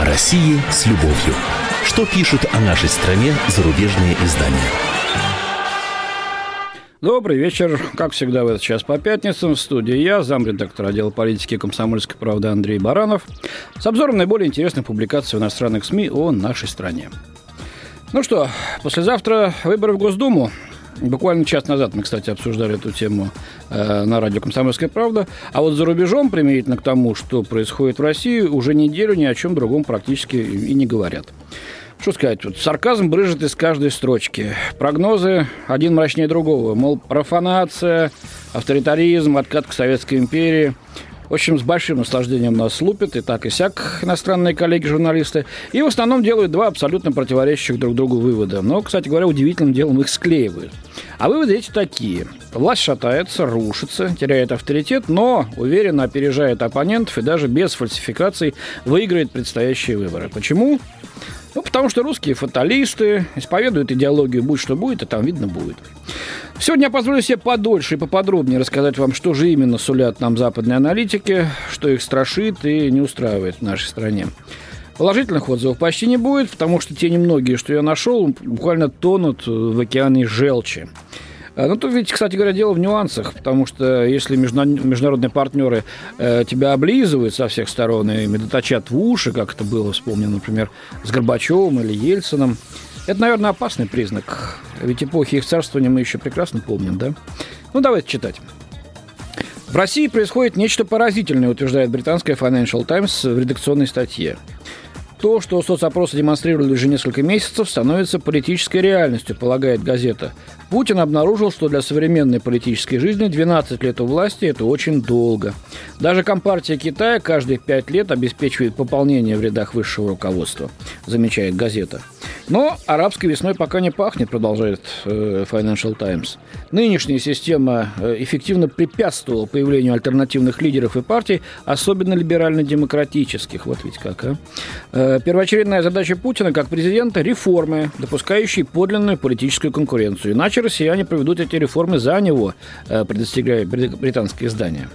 О России с любовью. Что пишут о нашей стране зарубежные издания? Добрый вечер. Как всегда в этот час по пятницам в студии я, замредактор отдела политики комсомольской правды Андрей Баранов, с обзором наиболее интересных публикаций в иностранных СМИ о нашей стране. Ну что, послезавтра выборы в Госдуму. Буквально час назад мы, кстати, обсуждали эту тему э, на радио «Комсомольская правда». А вот за рубежом, применительно к тому, что происходит в России, уже неделю ни о чем другом практически и не говорят. Что сказать, вот сарказм брыжет из каждой строчки. Прогнозы один мрачнее другого. Мол, профанация, авторитаризм, откат к Советской империи – в общем, с большим наслаждением нас лупят, и так и сяк иностранные коллеги-журналисты. И в основном делают два абсолютно противоречащих друг другу вывода. Но, кстати говоря, удивительным делом их склеивают. А выводы эти такие. Власть шатается, рушится, теряет авторитет, но уверенно опережает оппонентов и даже без фальсификаций выиграет предстоящие выборы. Почему? Ну, потому что русские фаталисты исповедуют идеологию «будь что будет», а там видно будет. Сегодня я позволю себе подольше и поподробнее рассказать вам, что же именно сулят нам западные аналитики, что их страшит и не устраивает в нашей стране. Положительных отзывов почти не будет, потому что те немногие, что я нашел, буквально тонут в океане желчи. А, ну, тут ведь, кстати говоря, дело в нюансах, потому что если международные партнеры э, тебя облизывают со всех сторон и медоточат в уши, как это было, вспомнено, например, с Горбачевым или Ельцином, это, наверное, опасный признак. Ведь эпохи их царствования мы еще прекрасно помним, да? Ну, давайте читать. В России происходит нечто поразительное, утверждает британская Financial Times в редакционной статье. То, что соцопросы демонстрировали уже несколько месяцев, становится политической реальностью, полагает газета. Путин обнаружил, что для современной политической жизни 12 лет у власти – это очень долго. Даже Компартия Китая каждые 5 лет обеспечивает пополнение в рядах высшего руководства, замечает газета. Но арабской весной пока не пахнет, продолжает э, Financial Times. Нынешняя система э, эффективно препятствовала появлению альтернативных лидеров и партий, особенно либерально-демократических. Вот ведь как, а? Э, первоочередная задача Путина как президента – реформы, допускающие подлинную политическую конкуренцию. Иначе россияне проведут эти реформы за него, предостерегает британское издание.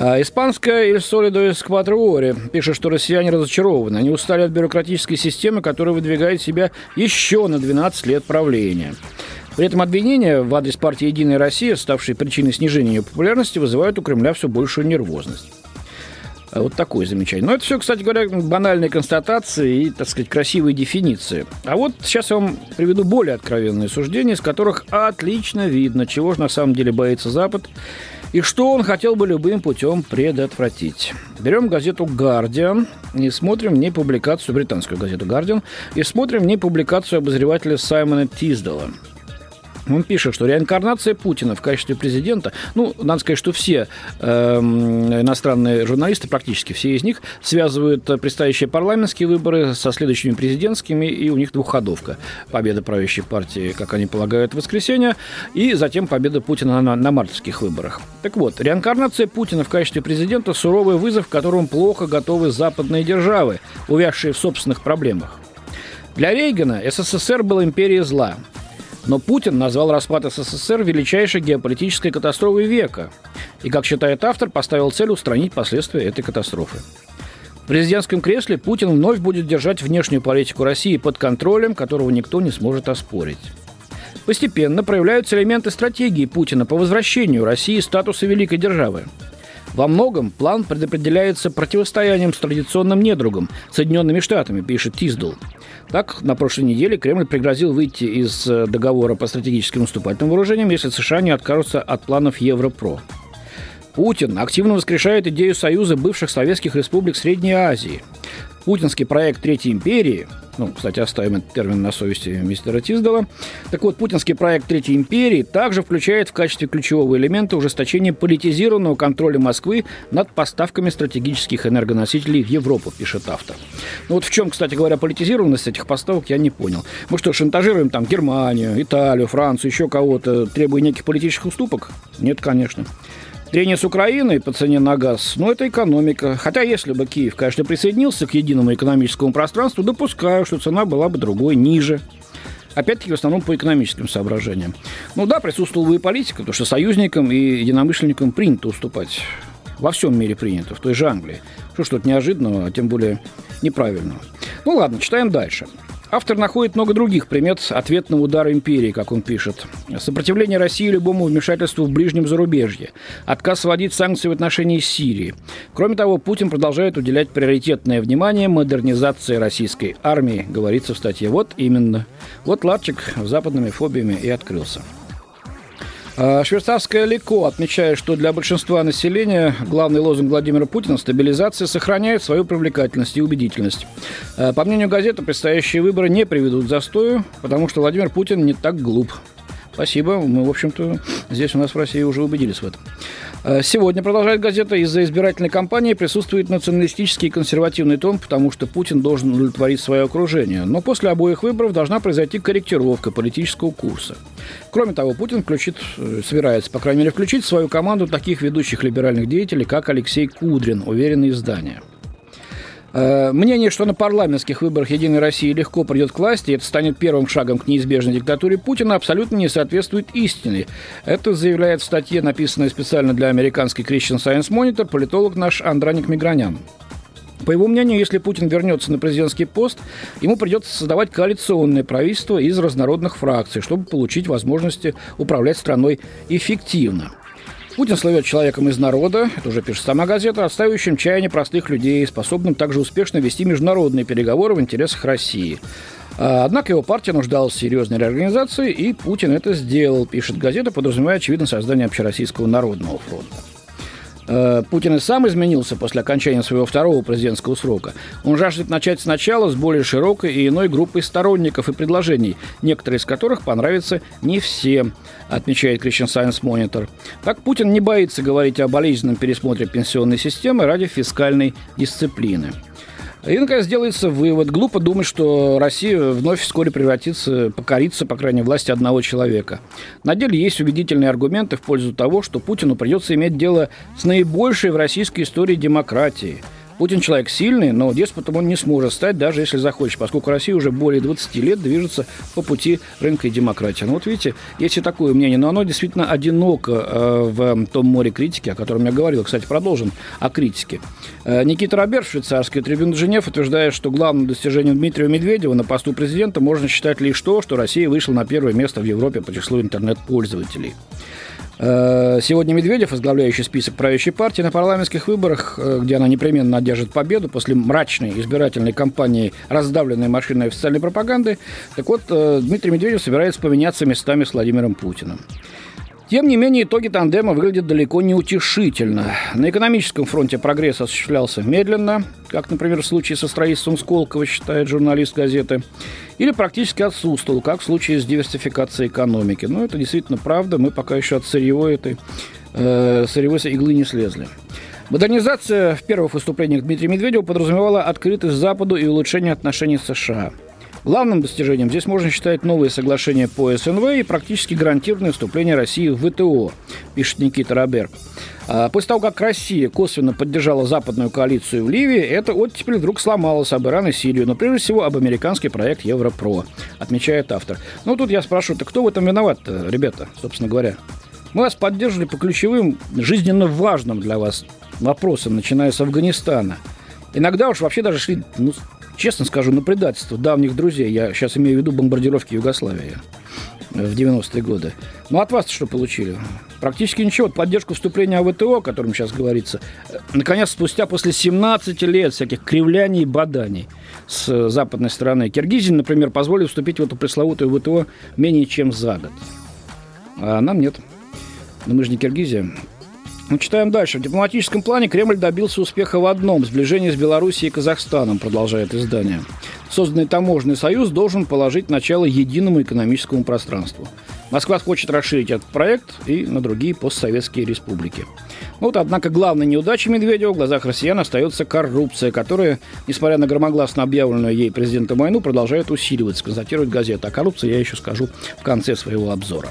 А испанская Il Solido Esquadriore пишет, что россияне разочарованы. Они устали от бюрократической системы, которая выдвигает себя еще на 12 лет правления. При этом обвинения в адрес партии «Единая Россия», ставшей причиной снижения ее популярности, вызывают у Кремля все большую нервозность. А вот такое замечание. Но это все, кстати говоря, банальные констатации и, так сказать, красивые дефиниции. А вот сейчас я вам приведу более откровенные суждения, из которых отлично видно, чего же на самом деле боится Запад и что он хотел бы любым путем предотвратить. Берем газету «Гардиан» и смотрим не публикацию, британскую газету «Гардиан», и смотрим не публикацию обозревателя Саймона Тиздала – он пишет, что реинкарнация Путина в качестве президента, ну, надо сказать, что все э, иностранные журналисты, практически все из них, связывают предстоящие парламентские выборы со следующими президентскими, и у них двухходовка. Победа правящей партии, как они полагают, в воскресенье, и затем победа Путина на, на мартовских выборах. Так вот, реинкарнация Путина в качестве президента – суровый вызов, к которому плохо готовы западные державы, увязшие в собственных проблемах. Для Рейгана СССР был империей зла – но Путин назвал распад СССР величайшей геополитической катастрофой века. И, как считает автор, поставил цель устранить последствия этой катастрофы. В президентском кресле Путин вновь будет держать внешнюю политику России под контролем, которого никто не сможет оспорить. Постепенно проявляются элементы стратегии Путина по возвращению России статуса великой державы. Во многом план предопределяется противостоянием с традиционным недругом – Соединенными Штатами, пишет Тиздл. Так, на прошлой неделе Кремль пригрозил выйти из э, договора по стратегическим наступательным вооружениям, если США не откажутся от планов Европро. Путин активно воскрешает идею союза бывших советских республик Средней Азии. Путинский проект Третьей империи – ну, кстати, оставим этот термин на совести мистера Тиздала. Так вот, путинский проект Третьей империи также включает в качестве ключевого элемента ужесточение политизированного контроля Москвы над поставками стратегических энергоносителей в Европу, пишет автор. Ну вот в чем, кстати говоря, политизированность этих поставок, я не понял. Мы что, шантажируем там Германию, Италию, Францию, еще кого-то, требуя неких политических уступок? Нет, конечно. Трение с Украиной по цене на газ, ну, это экономика. Хотя, если бы Киев, конечно, присоединился к единому экономическому пространству, допускаю, что цена была бы другой, ниже. Опять-таки, в основном по экономическим соображениям. Ну да, присутствовала бы и политика, потому что союзникам и единомышленникам принято уступать во всем мире принято, в той же Англии. Что что-то неожиданного, а тем более неправильного. Ну ладно, читаем дальше. Автор находит много других примет ответного удара империи, как он пишет. Сопротивление России любому вмешательству в ближнем зарубежье. Отказ вводить санкции в отношении Сирии. Кроме того, Путин продолжает уделять приоритетное внимание модернизации российской армии, говорится в статье. Вот именно. Вот лапчик с западными фобиями и открылся. А, швейцарское леко отмечает, что для большинства населения главный лозунг Владимира Путина – стабилизация сохраняет свою привлекательность и убедительность. А, по мнению газеты, предстоящие выборы не приведут к застою, потому что Владимир Путин не так глуп. Спасибо. Мы, в общем-то, здесь у нас в России уже убедились в этом. Э, сегодня, продолжает газета, из-за избирательной кампании присутствует националистический и консервативный тон, потому что Путин должен удовлетворить свое окружение. Но после обоих выборов должна произойти корректировка политического курса. Кроме того, Путин включит, э, собирается, по крайней мере, включить в свою команду таких ведущих либеральных деятелей, как Алексей Кудрин, уверенный издание. Э, мнение, что на парламентских выборах «Единой России» легко придет к власти, это станет первым шагом к неизбежной диктатуре Путина, абсолютно не соответствует истине. Это заявляет в статье, написанной специально для американской Christian Science Monitor, политолог наш Андраник Мигранян. По его мнению, если Путин вернется на президентский пост, ему придется создавать коалиционное правительство из разнородных фракций, чтобы получить возможности управлять страной эффективно. Путин слывет человеком из народа, это уже пишет сама газета, отстаивающим чаяние простых людей, способным также успешно вести международные переговоры в интересах России. А, однако его партия нуждалась в серьезной реорганизации, и Путин это сделал, пишет газета, подразумевая, очевидно, создание Общероссийского народного фронта. Э, Путин и сам изменился после окончания своего второго президентского срока. Он жаждет начать сначала с более широкой и иной группой сторонников и предложений, некоторые из которых понравятся не всем, отмечает Christian Science Monitor. Так Путин не боится говорить о болезненном пересмотре пенсионной системы ради фискальной дисциплины. И, наконец, делается вывод. Глупо думать, что Россия вновь вскоре превратится, покорится, по крайней мере, власти одного человека. На деле есть убедительные аргументы в пользу того, что Путину придется иметь дело с наибольшей в российской истории демократией – Путин человек сильный, но деспотом он не сможет стать, даже если захочет, поскольку Россия уже более 20 лет движется по пути рынка и демократии. Ну вот видите, есть и такое мнение, но оно действительно одиноко э, в том море критики, о котором я говорил. Кстати, продолжим о критике. Э, Никита Робер, швейцарский трибун Женев, утверждает, что главным достижением Дмитрия Медведева на посту президента можно считать лишь то, что Россия вышла на первое место в Европе по числу интернет-пользователей. Э, сегодня Медведев, возглавляющий список правящей партии, на парламентских выборах, э, где она непременно одержит победу после мрачной избирательной кампании, раздавленной машиной официальной пропаганды, так вот, э, Дмитрий Медведев собирается поменяться местами с Владимиром Путиным. Тем не менее, итоги тандема выглядят далеко не утешительно. На экономическом фронте прогресс осуществлялся медленно, как, например, в случае со строительством Сколково, считает журналист газеты, или практически отсутствовал, как в случае с диверсификацией экономики. Но это действительно правда, мы пока еще от сырьевой этой э, сырьевой иглы не слезли. Модернизация в первых выступлениях Дмитрия Медведева подразумевала открытость Западу и улучшение отношений с США – Главным достижением здесь можно считать новые соглашения по СНВ и практически гарантированное вступление России в ВТО, пишет Никита Роберг. А после того, как Россия косвенно поддержала западную коалицию в Ливии, эта оттепель вдруг сломалась об Иран и Сирию, но прежде всего об американский проект Европро, отмечает автор. Ну, тут я спрашиваю, так кто в этом виноват ребята, собственно говоря? Мы вас поддерживали по ключевым, жизненно важным для вас вопросам, начиная с Афганистана. Иногда уж вообще даже шли ну, честно скажу, на предательство давних друзей. Я сейчас имею в виду бомбардировки Югославии в 90-е годы. Ну, от вас что получили? Практически ничего. Поддержку вступления в ВТО, о котором сейчас говорится, наконец, спустя после 17 лет всяких кривляний и боданий с западной стороны. Киргизия, например, позволили вступить в эту пресловутую ВТО менее чем за год. А нам нет. Но мы же не Киргизия. Ну, читаем дальше. В дипломатическом плане Кремль добился успеха в одном – сближение с Белоруссией и Казахстаном, продолжает издание. Созданный таможенный союз должен положить начало единому экономическому пространству. Москва хочет расширить этот проект и на другие постсоветские республики. Вот, однако, главной неудачей Медведева в глазах россиян остается коррупция, которая, несмотря на громогласно объявленную ей президентом войну, продолжает усиливаться, констатирует газета. О коррупции я еще скажу в конце своего обзора.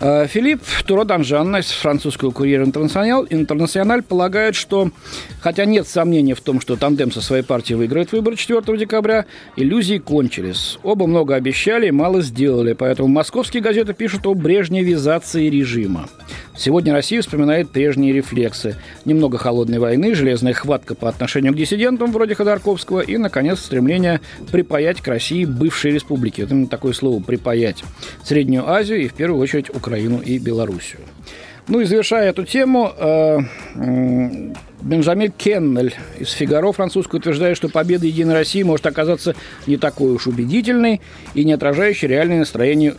Э, Филипп Туроданжан из французского курьера «Интернациональ», «Интернациональ» полагает, что, хотя нет сомнений в том, что тандем со своей партией выиграет выборы 4 декабря, иллюзии кончились. Оба много обещали и мало сделали, поэтому московские газеты пишут о брежневизации режима. Сегодня Россия вспоминает прежние рефлексы. Немного холодной войны, железная хватка по отношению к диссидентам вроде Ходорковского и, наконец, стремление припаять к России бывшие республики. Это именно такое слово «припаять». Среднюю Азию и, в первую очередь, Украину и Белоруссию. Ну и завершая эту тему, э, Бенджамин Кеннель из «Фигаро» французской утверждает, что победа «Единой России» может оказаться не такой уж убедительной и не отражающей реальное настроение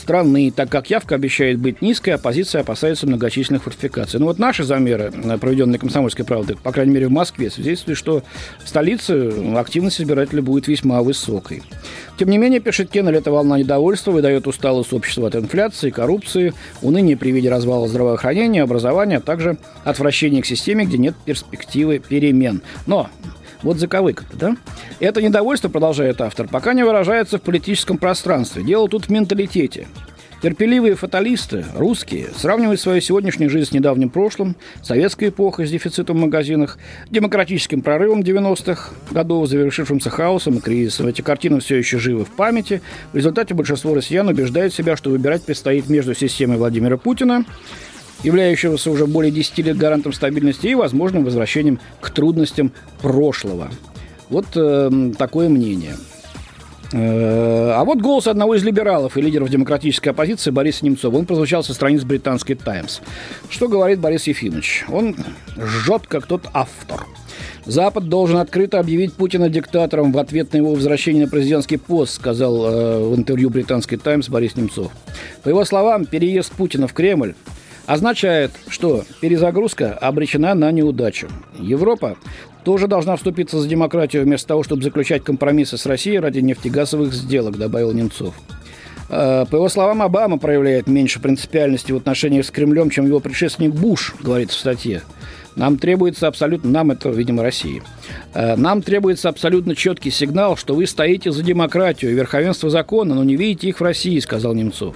страны, так как явка обещает быть низкой, оппозиция опасается многочисленных фортификаций. Ну вот наши замеры, э, проведенные комсомольской правдой, по крайней мере в Москве, свидетельствуют, что в столице активность избирателей будет весьма высокой. Тем не менее, пишет Кеннель, эта волна недовольства выдает усталость общества от инфляции, коррупции, уныние при виде развала здравоохранения, образования, а также отвращение к системе, где нет перспективы перемен. Но вот заковыка да? Это недовольство, продолжает автор, пока не выражается в политическом пространстве. Дело тут в менталитете. Терпеливые фаталисты, русские, сравнивают свою сегодняшнюю жизнь с недавним прошлым, советской эпохой с дефицитом в магазинах, демократическим прорывом 90-х годов, завершившимся хаосом и кризисом. Эти картины все еще живы в памяти. В результате большинство россиян убеждает себя, что выбирать предстоит между системой Владимира Путина являющегося уже более 10 лет гарантом стабильности и возможным возвращением к трудностям прошлого. Вот э, такое мнение. Э, а вот голос одного из либералов и лидеров демократической оппозиции Бориса Немцова. Он прозвучал со страниц британской «Таймс». Что говорит Борис Ефимович? Он жжет, как тот автор. Запад должен открыто объявить Путина диктатором в ответ на его возвращение на президентский пост, сказал э, в интервью британской «Таймс» Борис Немцов. По его словам, переезд Путина в Кремль означает, что перезагрузка обречена на неудачу. Европа тоже должна вступиться за демократию вместо того, чтобы заключать компромиссы с Россией ради нефтегазовых сделок, добавил Немцов. Э, по его словам, Обама проявляет меньше принципиальности в отношениях с Кремлем, чем его предшественник Буш, говорится в статье. Нам требуется абсолютно, нам это, видимо, России, э, нам требуется абсолютно четкий сигнал, что вы стоите за демократию и верховенство закона, но не видите их в России, сказал Немцов.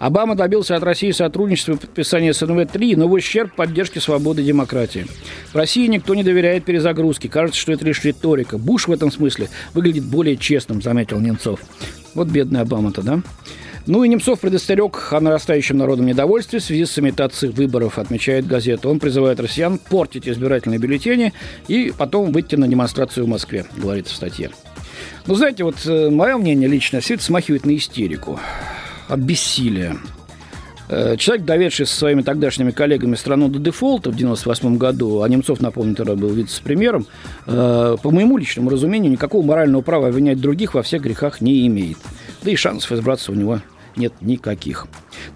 Обама добился от России сотрудничества и подписания СНВ-3, но в ущерб поддержке свободы и демократии. В России никто не доверяет перезагрузке. Кажется, что это лишь риторика. Буш в этом смысле выглядит более честным, заметил Немцов. Вот бедный Обама-то, да? Ну и Немцов предостерег о нарастающем народном недовольстве в связи с имитацией выборов, отмечает газета. Он призывает россиян портить избирательные бюллетени и потом выйти на демонстрацию в Москве, говорится в статье. Ну, знаете, вот э, мое мнение лично, все это смахивает на истерику от бессилия. Э, человек, доведший со своими тогдашними коллегами страну до дефолта в 1998 году, а Немцов, напомню, тогда был вице-премьером, э, по моему личному разумению, никакого морального права обвинять других во всех грехах не имеет. Да и шансов избраться у него нет никаких.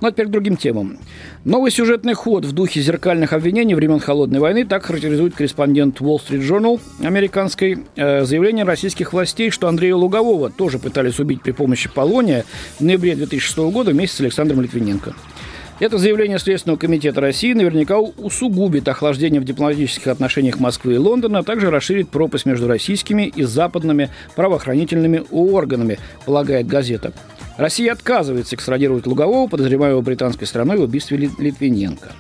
Ну а теперь к другим темам. Новый сюжетный ход в духе зеркальных обвинений времен Холодной войны так характеризует корреспондент Wall Street Journal американской. Э, заявление российских властей, что Андрея Лугового тоже пытались убить при помощи полония в ноябре 2006 года вместе с Александром Литвиненко. Это заявление Следственного комитета России наверняка усугубит охлаждение в дипломатических отношениях Москвы и Лондона, а также расширит пропасть между российскими и западными правоохранительными органами, полагает газета. Россия отказывается экстрадировать Лугового, подозреваемого британской страной в убийстве Литвиненко.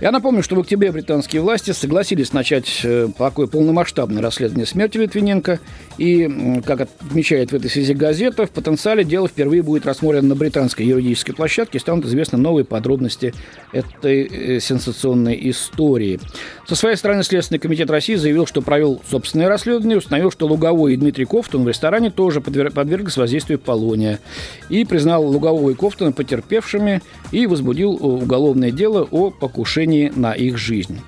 Я напомню, что в октябре британские власти согласились начать э, такое полномасштабное расследование смерти Литвиненко. И, как отмечает в этой связи газета, в потенциале дело впервые будет рассмотрено на британской юридической площадке и станут известны новые подробности этой э, сенсационной истории. Со своей стороны, Следственный комитет России заявил, что провел собственное расследование, установил, что Луговой и Дмитрий Кофтон в ресторане тоже подверглись воздействию полония. И признал Лугового и Кофтона потерпевшими и возбудил уголовное дело о покушении покушении на их жизнь.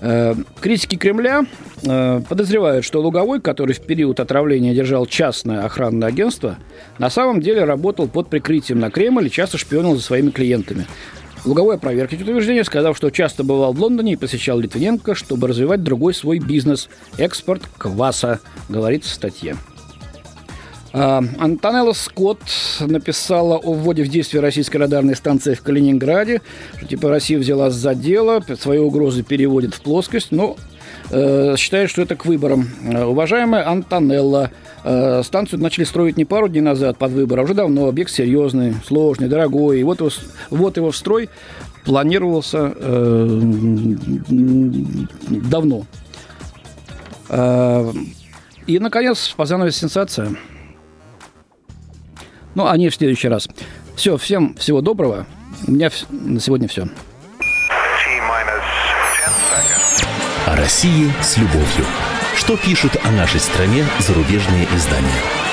Э, критики Кремля э, подозревают, что Луговой, который в период отравления держал частное охранное агентство, на самом деле работал под прикрытием на Кремль и часто шпионил за своими клиентами. Луговой опроверг эти утверждения, сказав, что часто бывал в Лондоне и посещал Литвиненко, чтобы развивать другой свой бизнес – экспорт кваса, говорится в статье. А, Антонелла Скотт написала о вводе в действие российской радарной станции в Калининграде, что типа Россия взялась за дело, свои угрозы переводит в плоскость, но э, считает, что это к выборам. Э, уважаемая Антонелла, э, станцию начали строить не пару дней назад под выборы, а уже давно. Объект серьезный, сложный, дорогой. И вот его, вот его в строй планировался э, давно. Э, и, наконец, позановая сенсация. Ну, а не в следующий раз. Все, всем всего доброго. У меня на сегодня все. О России с любовью. Что пишут о нашей стране зарубежные издания?